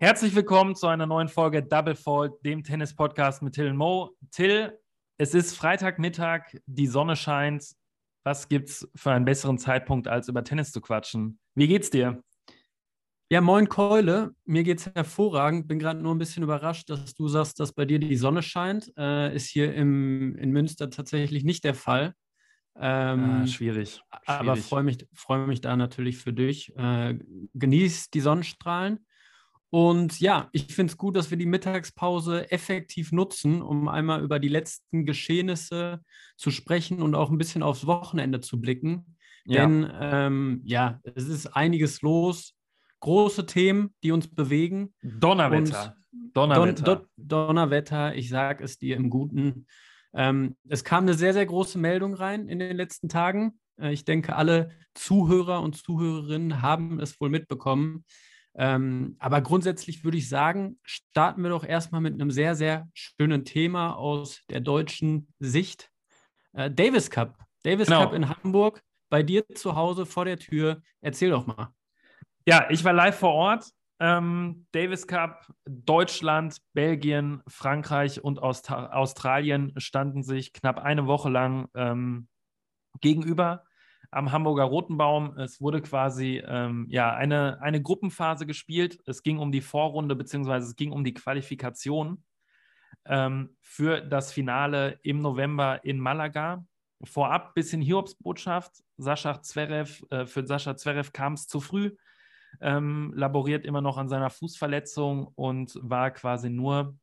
Herzlich willkommen zu einer neuen Folge Double Fault, dem Tennis-Podcast mit Till Mo. Till, es ist Freitagmittag, die Sonne scheint. Was gibt's für einen besseren Zeitpunkt, als über Tennis zu quatschen? Wie geht's dir? Ja, moin Keule. Mir geht's hervorragend. Bin gerade nur ein bisschen überrascht, dass du sagst, dass bei dir die Sonne scheint. Äh, ist hier im, in Münster tatsächlich nicht der Fall. Ähm, ah, schwierig. schwierig. Aber freue mich, freu mich da natürlich für dich. Äh, genieß die Sonnenstrahlen. Und ja, ich finde es gut, dass wir die Mittagspause effektiv nutzen, um einmal über die letzten Geschehnisse zu sprechen und auch ein bisschen aufs Wochenende zu blicken. Ja. Denn ähm, ja, es ist einiges los. Große Themen, die uns bewegen. Donnerwetter. Donnerwetter. Don, Don, Donnerwetter, ich sage es dir im Guten. Ähm, es kam eine sehr, sehr große Meldung rein in den letzten Tagen. Äh, ich denke, alle Zuhörer und Zuhörerinnen haben es wohl mitbekommen. Ähm, aber grundsätzlich würde ich sagen, starten wir doch erstmal mit einem sehr, sehr schönen Thema aus der deutschen Sicht. Äh, Davis Cup. Davis genau. Cup in Hamburg, bei dir zu Hause vor der Tür. Erzähl doch mal. Ja, ich war live vor Ort. Ähm, Davis Cup, Deutschland, Belgien, Frankreich und Aust Australien standen sich knapp eine Woche lang ähm, gegenüber am Hamburger Rotenbaum. Es wurde quasi ähm, ja, eine, eine Gruppenphase gespielt. Es ging um die Vorrunde, beziehungsweise es ging um die Qualifikation ähm, für das Finale im November in Malaga. Vorab bisschen Hiobsbotschaft. Sascha Zverev, äh, für Sascha Zverev kam es zu früh, ähm, laboriert immer noch an seiner Fußverletzung und war quasi nur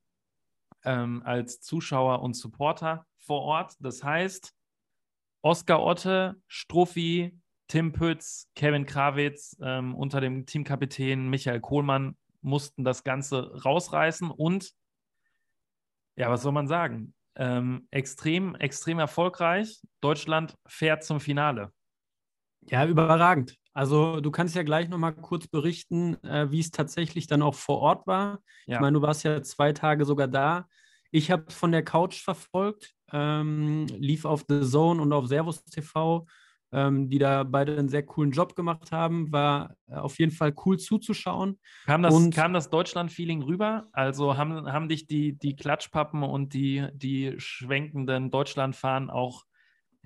ähm, als Zuschauer und Supporter vor Ort. Das heißt, Oskar Otte, Struffi, Tim Pütz, Kevin Krawitz ähm, unter dem Teamkapitän Michael Kohlmann mussten das Ganze rausreißen und ja, was soll man sagen? Ähm, extrem, extrem erfolgreich. Deutschland fährt zum Finale. Ja, überragend. Also du kannst ja gleich noch mal kurz berichten, äh, wie es tatsächlich dann auch vor Ort war. Ja. Ich meine, du warst ja zwei Tage sogar da. Ich habe es von der Couch verfolgt ähm, lief auf The Zone und auf Servus TV, ähm, die da beide einen sehr coolen Job gemacht haben. War äh, auf jeden Fall cool zuzuschauen. Kam das, kam das Deutschland-Feeling rüber? Also haben, haben dich die, die Klatschpappen und die, die schwenkenden Deutschlandfahnen auch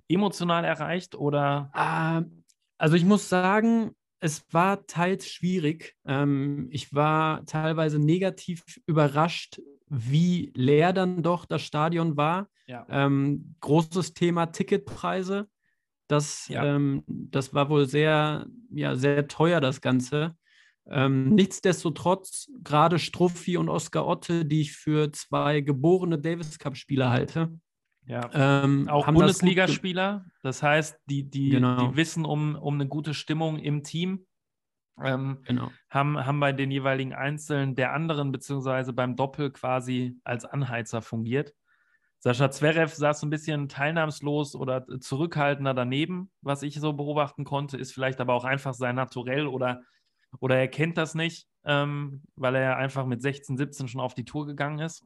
emotional erreicht oder? Äh, also ich muss sagen, es war teils schwierig. Ähm, ich war teilweise negativ überrascht, wie leer dann doch das Stadion war. Ja. Ähm, großes Thema Ticketpreise. Das, ja. ähm, das war wohl sehr, ja, sehr teuer, das Ganze. Ähm, nichtsdestotrotz, gerade Struffi und Oskar Otte, die ich für zwei geborene Davis Cup-Spieler halte. Ja. Ähm, auch Bundesligaspieler, das heißt, die, die, genau. die wissen um, um eine gute Stimmung im Team. Ähm, genau. haben, haben bei den jeweiligen Einzelnen der anderen, beziehungsweise beim Doppel quasi als Anheizer fungiert. Sascha Zverev saß ein bisschen teilnahmslos oder zurückhaltender daneben, was ich so beobachten konnte, ist vielleicht aber auch einfach sein Naturell oder, oder er kennt das nicht, ähm, weil er einfach mit 16, 17 schon auf die Tour gegangen ist.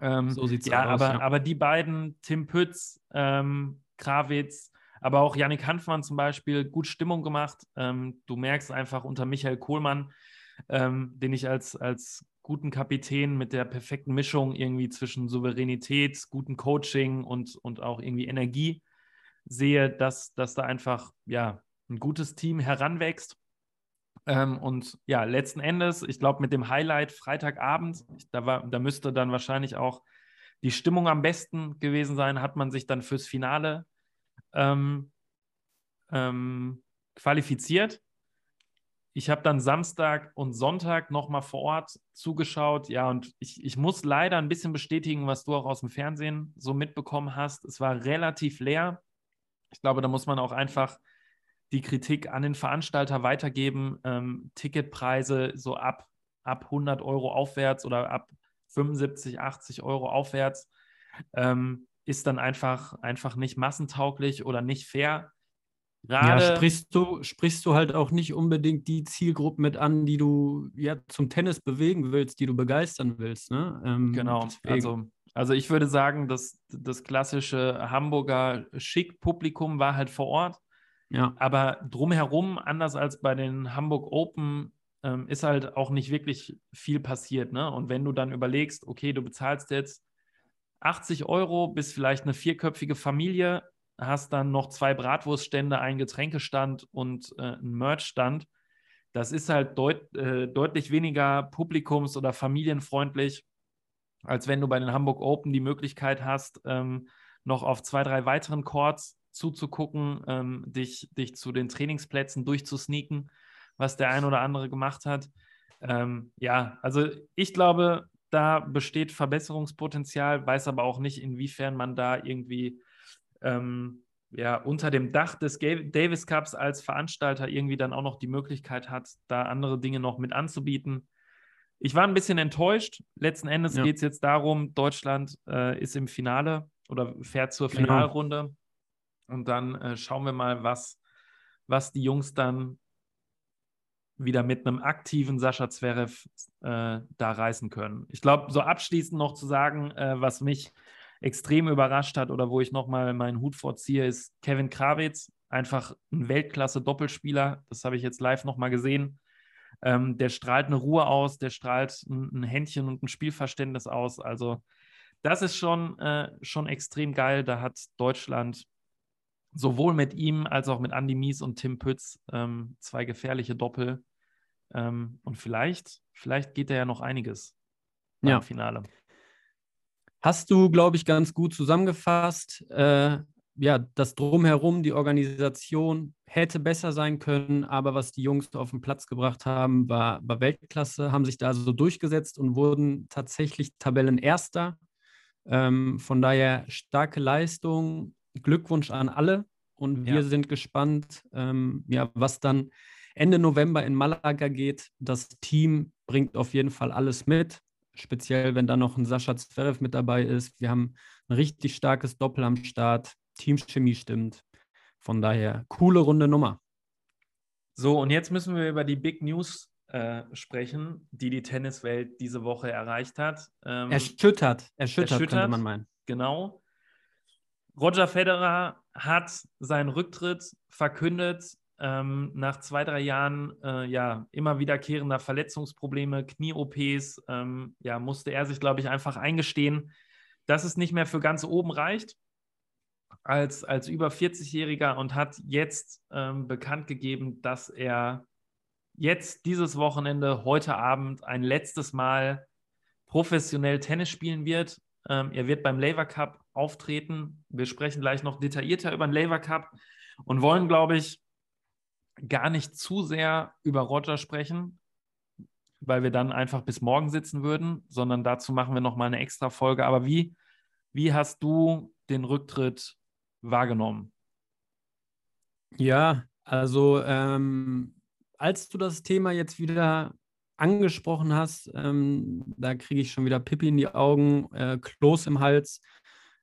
Ähm, so sieht es ja, aus. Aber, ja. aber die beiden, Tim Pütz, ähm, Krawitz, aber auch Yannick Hanfmann zum Beispiel, gut Stimmung gemacht. Ähm, du merkst einfach unter Michael Kohlmann, ähm, den ich als, als guten Kapitän mit der perfekten Mischung irgendwie zwischen Souveränität, gutem Coaching und, und auch irgendwie Energie sehe, dass, dass da einfach ja, ein gutes Team heranwächst. Ähm, und ja, letzten Endes, ich glaube, mit dem Highlight Freitagabend, da, war, da müsste dann wahrscheinlich auch die Stimmung am besten gewesen sein, hat man sich dann fürs Finale ähm, ähm, qualifiziert. Ich habe dann Samstag und Sonntag nochmal vor Ort zugeschaut. Ja, und ich, ich muss leider ein bisschen bestätigen, was du auch aus dem Fernsehen so mitbekommen hast. Es war relativ leer. Ich glaube, da muss man auch einfach die Kritik an den Veranstalter weitergeben. Ähm, Ticketpreise so ab, ab 100 Euro aufwärts oder ab 75, 80 Euro aufwärts. Ähm, ist dann einfach, einfach nicht massentauglich oder nicht fair. Gerade ja, sprichst du, sprichst du halt auch nicht unbedingt die Zielgruppe mit an, die du ja zum Tennis bewegen willst, die du begeistern willst. Ne? Ähm, genau, deswegen. also Also ich würde sagen, dass das klassische Hamburger Schick-Publikum war halt vor Ort. Ja. Aber drumherum, anders als bei den Hamburg Open, ähm, ist halt auch nicht wirklich viel passiert. Ne? Und wenn du dann überlegst, okay, du bezahlst jetzt 80 Euro, bist vielleicht eine vierköpfige Familie, hast dann noch zwei Bratwurststände, einen Getränkestand und äh, einen Merchstand. Das ist halt deut äh, deutlich weniger publikums- oder familienfreundlich, als wenn du bei den Hamburg Open die Möglichkeit hast, ähm, noch auf zwei, drei weiteren Courts zuzugucken, ähm, dich, dich zu den Trainingsplätzen durchzusneaken, was der ein oder andere gemacht hat. Ähm, ja, also ich glaube, da besteht Verbesserungspotenzial, weiß aber auch nicht, inwiefern man da irgendwie ähm, ja, unter dem Dach des Davis Cups als Veranstalter irgendwie dann auch noch die Möglichkeit hat, da andere Dinge noch mit anzubieten. Ich war ein bisschen enttäuscht. Letzten Endes ja. geht es jetzt darum, Deutschland äh, ist im Finale oder fährt zur genau. Finalrunde. Und dann äh, schauen wir mal, was, was die Jungs dann wieder mit einem aktiven Sascha Zverev äh, da reißen können. Ich glaube, so abschließend noch zu sagen, äh, was mich extrem überrascht hat oder wo ich nochmal meinen Hut vorziehe, ist Kevin Krawitz. Einfach ein Weltklasse-Doppelspieler. Das habe ich jetzt live nochmal gesehen. Ähm, der strahlt eine Ruhe aus, der strahlt ein, ein, Händchen und ein Spielverständnis aus. Also, das ist schon, äh, schon extrem geil. Da hat Deutschland sowohl mit ihm als auch mit Andy Mies und Tim Pütz ähm, zwei gefährliche Doppel. Ähm, und vielleicht, vielleicht geht da ja noch einiges ja. im Finale. Hast du, glaube ich, ganz gut zusammengefasst. Äh, ja, das Drumherum, die Organisation hätte besser sein können, aber was die Jungs auf den Platz gebracht haben, war, war Weltklasse, haben sich da so durchgesetzt und wurden tatsächlich Tabellenerster. Ähm, von daher starke Leistung, Glückwunsch an alle und wir ja. sind gespannt, ähm, ja, was dann Ende November in Malaga geht. Das Team bringt auf jeden Fall alles mit, speziell wenn da noch ein Sascha Zverev mit dabei ist. Wir haben ein richtig starkes Doppel am Start. Teamchemie stimmt. Von daher, coole runde Nummer. So, und jetzt müssen wir über die Big News äh, sprechen, die die Tenniswelt diese Woche erreicht hat. Ähm, erschüttert, erschüttert, erschüttert, könnte man meinen. Genau. Roger Federer hat seinen Rücktritt verkündet ähm, nach zwei, drei Jahren äh, ja, immer wiederkehrender Verletzungsprobleme, Knie-OPs, ähm, ja, musste er sich, glaube ich, einfach eingestehen, dass es nicht mehr für ganz oben reicht als, als über 40-Jähriger und hat jetzt ähm, bekannt gegeben, dass er jetzt dieses Wochenende, heute Abend, ein letztes Mal professionell Tennis spielen wird. Ähm, er wird beim Laver Cup auftreten. Wir sprechen gleich noch detaillierter über den Laver Cup und wollen, glaube ich, gar nicht zu sehr über Roger sprechen, weil wir dann einfach bis morgen sitzen würden, sondern dazu machen wir nochmal eine extra Folge. Aber wie, wie hast du den Rücktritt wahrgenommen? Ja, also ähm, als du das Thema jetzt wieder angesprochen hast, ähm, da kriege ich schon wieder Pippi in die Augen, äh, Kloß im Hals.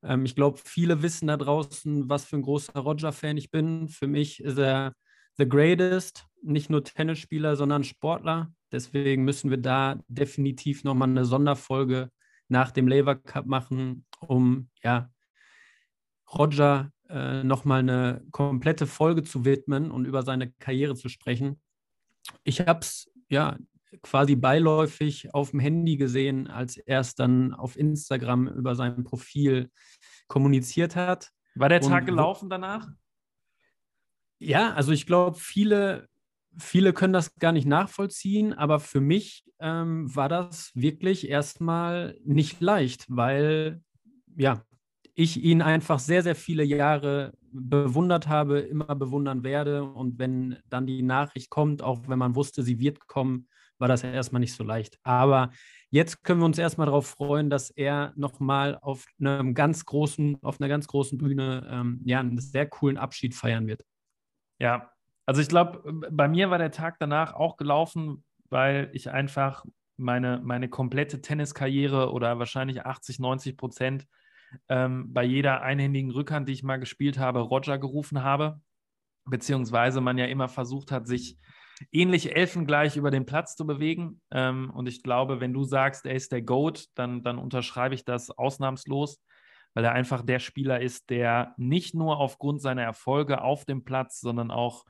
Ähm, ich glaube, viele wissen da draußen, was für ein großer Roger-Fan ich bin. Für mich ist er the greatest, nicht nur Tennisspieler, sondern Sportler. Deswegen müssen wir da definitiv nochmal eine Sonderfolge nach dem Lever Cup machen, um ja, Roger äh, nochmal eine komplette Folge zu widmen und über seine Karriere zu sprechen. Ich habe es ja quasi beiläufig auf dem Handy gesehen, als er es dann auf Instagram über sein Profil kommuniziert hat. War der Tag und, gelaufen danach? Ja, also ich glaube, viele, viele können das gar nicht nachvollziehen, aber für mich ähm, war das wirklich erstmal nicht leicht, weil ja, ich ihn einfach sehr, sehr viele Jahre bewundert habe, immer bewundern werde. Und wenn dann die Nachricht kommt, auch wenn man wusste, sie wird kommen, war das ja erstmal nicht so leicht. Aber jetzt können wir uns erstmal darauf freuen, dass er nochmal auf einem ganz großen, auf einer ganz großen Bühne ähm, ja, einen sehr coolen Abschied feiern wird. Ja, also ich glaube, bei mir war der Tag danach auch gelaufen, weil ich einfach meine, meine komplette Tenniskarriere oder wahrscheinlich 80, 90 Prozent ähm, bei jeder einhändigen Rückhand, die ich mal gespielt habe, Roger gerufen habe. Beziehungsweise man ja immer versucht hat, sich ähnlich elfengleich über den Platz zu bewegen. Ähm, und ich glaube, wenn du sagst, er ist der GOAT, dann, dann unterschreibe ich das ausnahmslos, weil er einfach der Spieler ist, der nicht nur aufgrund seiner Erfolge auf dem Platz, sondern auch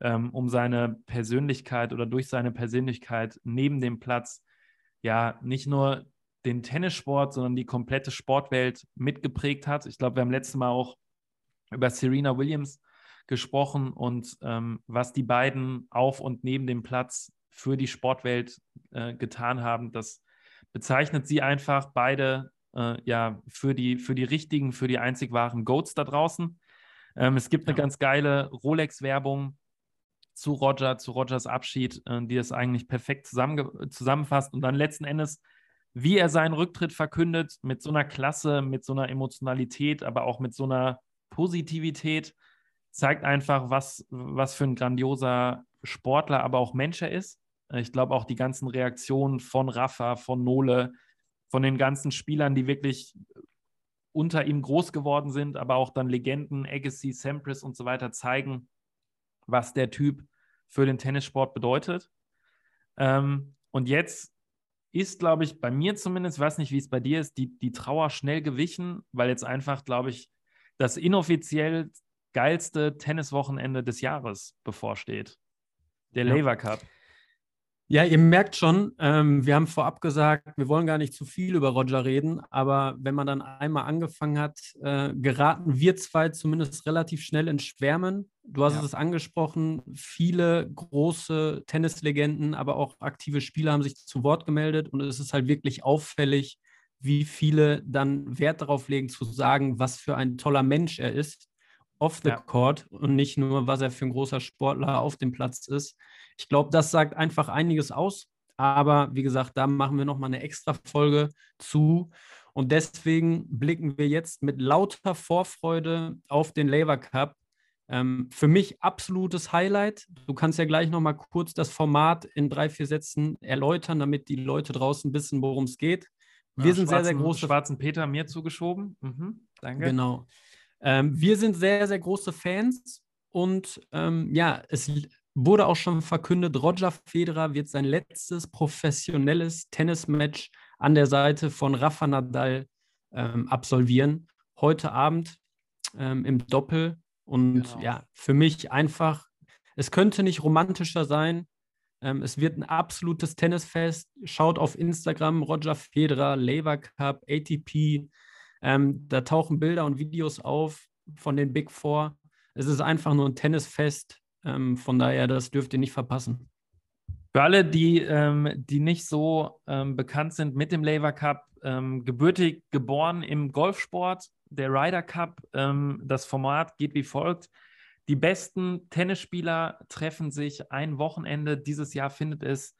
ähm, um seine Persönlichkeit oder durch seine Persönlichkeit neben dem Platz ja nicht nur den Tennissport, sondern die komplette Sportwelt mitgeprägt hat. Ich glaube, wir haben letztes Mal auch über Serena Williams gesprochen und ähm, was die beiden auf und neben dem Platz für die Sportwelt äh, getan haben, das bezeichnet sie einfach beide äh, ja für die, für die richtigen, für die einzig wahren Goats da draußen. Ähm, es gibt ja. eine ganz geile Rolex-Werbung zu Roger, zu Rogers Abschied, äh, die das eigentlich perfekt zusammenfasst und dann letzten Endes wie er seinen Rücktritt verkündet, mit so einer Klasse, mit so einer Emotionalität, aber auch mit so einer Positivität, zeigt einfach, was, was für ein grandioser Sportler, aber auch Mensch er ist. Ich glaube auch die ganzen Reaktionen von Rafa, von Nole, von den ganzen Spielern, die wirklich unter ihm groß geworden sind, aber auch dann Legenden, Agassi, Sampras und so weiter zeigen, was der Typ für den Tennissport bedeutet. Ähm, und jetzt ist, glaube ich, bei mir zumindest, weiß nicht, wie es bei dir ist, die, die Trauer schnell gewichen, weil jetzt einfach, glaube ich, das inoffiziell geilste Tenniswochenende des Jahres bevorsteht. Der ja. Lever Cup. Ja, ihr merkt schon, ähm, wir haben vorab gesagt, wir wollen gar nicht zu viel über Roger reden, aber wenn man dann einmal angefangen hat, äh, geraten wir zwei zumindest relativ schnell ins Schwärmen. Du hast ja. es angesprochen, viele große Tennislegenden, aber auch aktive Spieler haben sich zu Wort gemeldet und es ist halt wirklich auffällig, wie viele dann Wert darauf legen zu sagen, was für ein toller Mensch er ist, off the ja. court und nicht nur, was er für ein großer Sportler auf dem Platz ist. Ich glaube, das sagt einfach einiges aus. Aber wie gesagt, da machen wir nochmal eine extra Folge zu. Und deswegen blicken wir jetzt mit lauter Vorfreude auf den Labour Cup. Ähm, für mich absolutes Highlight. Du kannst ja gleich nochmal kurz das Format in drei, vier Sätzen erläutern, damit die Leute draußen wissen, worum es geht. Wir ja, sind sehr, sehr große. Schwarzen Peter mir zugeschoben. Mhm, danke. Genau. Ähm, wir sind sehr, sehr große Fans und ähm, ja, es wurde auch schon verkündet, Roger Federer wird sein letztes professionelles Tennismatch an der Seite von Rafa Nadal ähm, absolvieren. Heute Abend ähm, im Doppel. Und genau. ja, für mich einfach, es könnte nicht romantischer sein. Ähm, es wird ein absolutes Tennisfest. Schaut auf Instagram, Roger Federer, Lever Cup, ATP. Ähm, da tauchen Bilder und Videos auf von den Big Four. Es ist einfach nur ein Tennisfest ähm, von daher, das dürft ihr nicht verpassen. Für alle, die, ähm, die nicht so ähm, bekannt sind mit dem Laver Cup, ähm, gebürtig geboren im Golfsport, der Ryder Cup, ähm, das Format geht wie folgt. Die besten Tennisspieler treffen sich ein Wochenende. Dieses Jahr findet es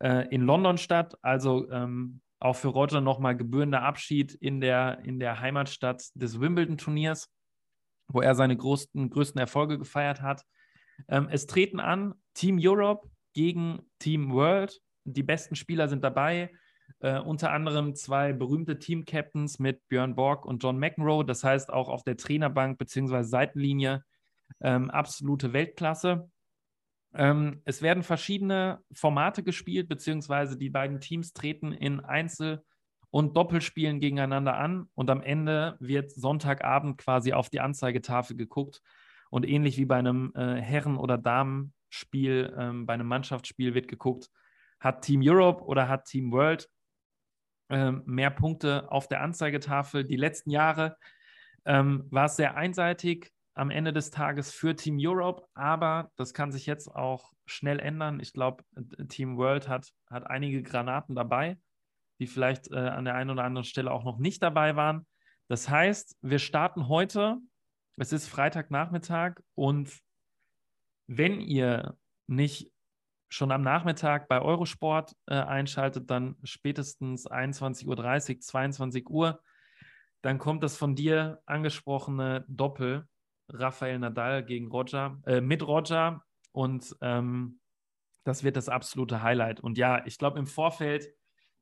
äh, in London statt. Also ähm, auch für Roger nochmal gebührender Abschied in der, in der Heimatstadt des Wimbledon-Turniers, wo er seine größten, größten Erfolge gefeiert hat. Ähm, es treten an Team Europe gegen Team World. Die besten Spieler sind dabei. Äh, unter anderem zwei berühmte Team-Captains mit Björn Borg und John McEnroe. Das heißt auch auf der Trainerbank bzw. Seitenlinie ähm, absolute Weltklasse. Ähm, es werden verschiedene Formate gespielt, beziehungsweise die beiden Teams treten in Einzel- und Doppelspielen gegeneinander an. Und am Ende wird Sonntagabend quasi auf die Anzeigetafel geguckt und ähnlich wie bei einem äh, Herren- oder Damenspiel, ähm, bei einem Mannschaftsspiel wird geguckt, hat Team Europe oder hat Team World ähm, mehr Punkte auf der Anzeigetafel. Die letzten Jahre ähm, war es sehr einseitig am Ende des Tages für Team Europe, aber das kann sich jetzt auch schnell ändern. Ich glaube, Team World hat, hat einige Granaten dabei, die vielleicht äh, an der einen oder anderen Stelle auch noch nicht dabei waren. Das heißt, wir starten heute es ist Freitagnachmittag und wenn ihr nicht schon am Nachmittag bei Eurosport äh, einschaltet, dann spätestens 21.30 Uhr, 22 Uhr, dann kommt das von dir angesprochene Doppel Rafael Nadal gegen Roger, äh, mit Roger und ähm, das wird das absolute Highlight. Und ja, ich glaube im Vorfeld,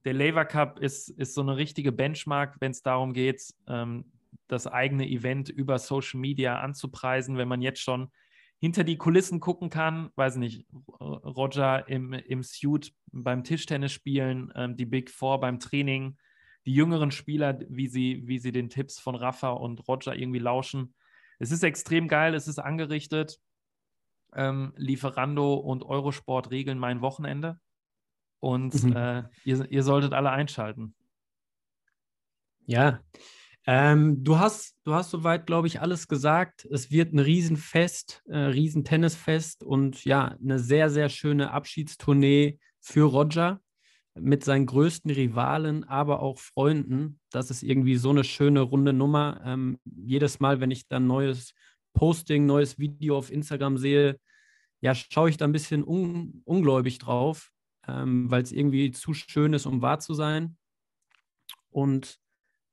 der Lever Cup ist, ist so eine richtige Benchmark, wenn es darum geht, ähm, das eigene Event über Social Media anzupreisen, wenn man jetzt schon hinter die Kulissen gucken kann, weiß nicht, Roger im, im Suit beim Tischtennis spielen, ähm, die Big Four beim Training, die jüngeren Spieler, wie sie, wie sie den Tipps von Rafa und Roger irgendwie lauschen. Es ist extrem geil, es ist angerichtet. Ähm, Lieferando und Eurosport regeln mein Wochenende. Und mhm. äh, ihr, ihr solltet alle einschalten. Ja, ähm, du, hast, du hast soweit, glaube ich, alles gesagt. Es wird ein Riesenfest, äh, Riesentennisfest und ja, eine sehr, sehr schöne Abschiedstournee für Roger mit seinen größten Rivalen, aber auch Freunden. Das ist irgendwie so eine schöne runde Nummer. Ähm, jedes Mal, wenn ich dann neues Posting, neues Video auf Instagram sehe, ja, schaue ich da ein bisschen un ungläubig drauf, ähm, weil es irgendwie zu schön ist, um wahr zu sein. Und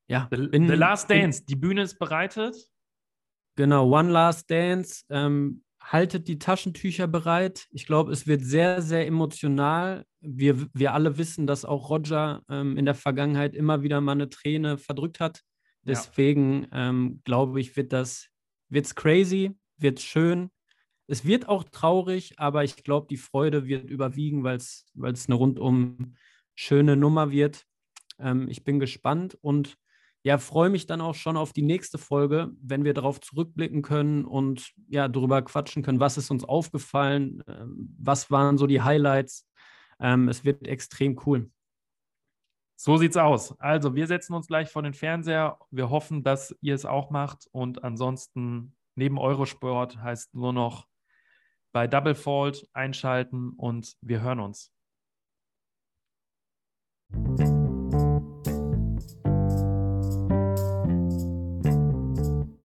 ja. The, bin, the Last Dance, bin, die Bühne ist bereitet. Genau, One Last Dance. Ähm, haltet die Taschentücher bereit. Ich glaube, es wird sehr, sehr emotional. Wir, wir alle wissen, dass auch Roger ähm, in der Vergangenheit immer wieder mal eine Träne verdrückt hat. Deswegen ja. ähm, glaube ich, wird das wird's crazy, wird schön. Es wird auch traurig, aber ich glaube, die Freude wird überwiegen, weil es eine rundum schöne Nummer wird. Ähm, ich bin gespannt und ja, freue mich dann auch schon auf die nächste Folge, wenn wir darauf zurückblicken können und ja, darüber quatschen können, was ist uns aufgefallen, ähm, was waren so die Highlights. Ähm, es wird extrem cool. So sieht's aus. Also, wir setzen uns gleich vor den Fernseher. Wir hoffen, dass ihr es auch macht. Und ansonsten, neben Eurosport heißt nur noch bei Double Fault einschalten und wir hören uns.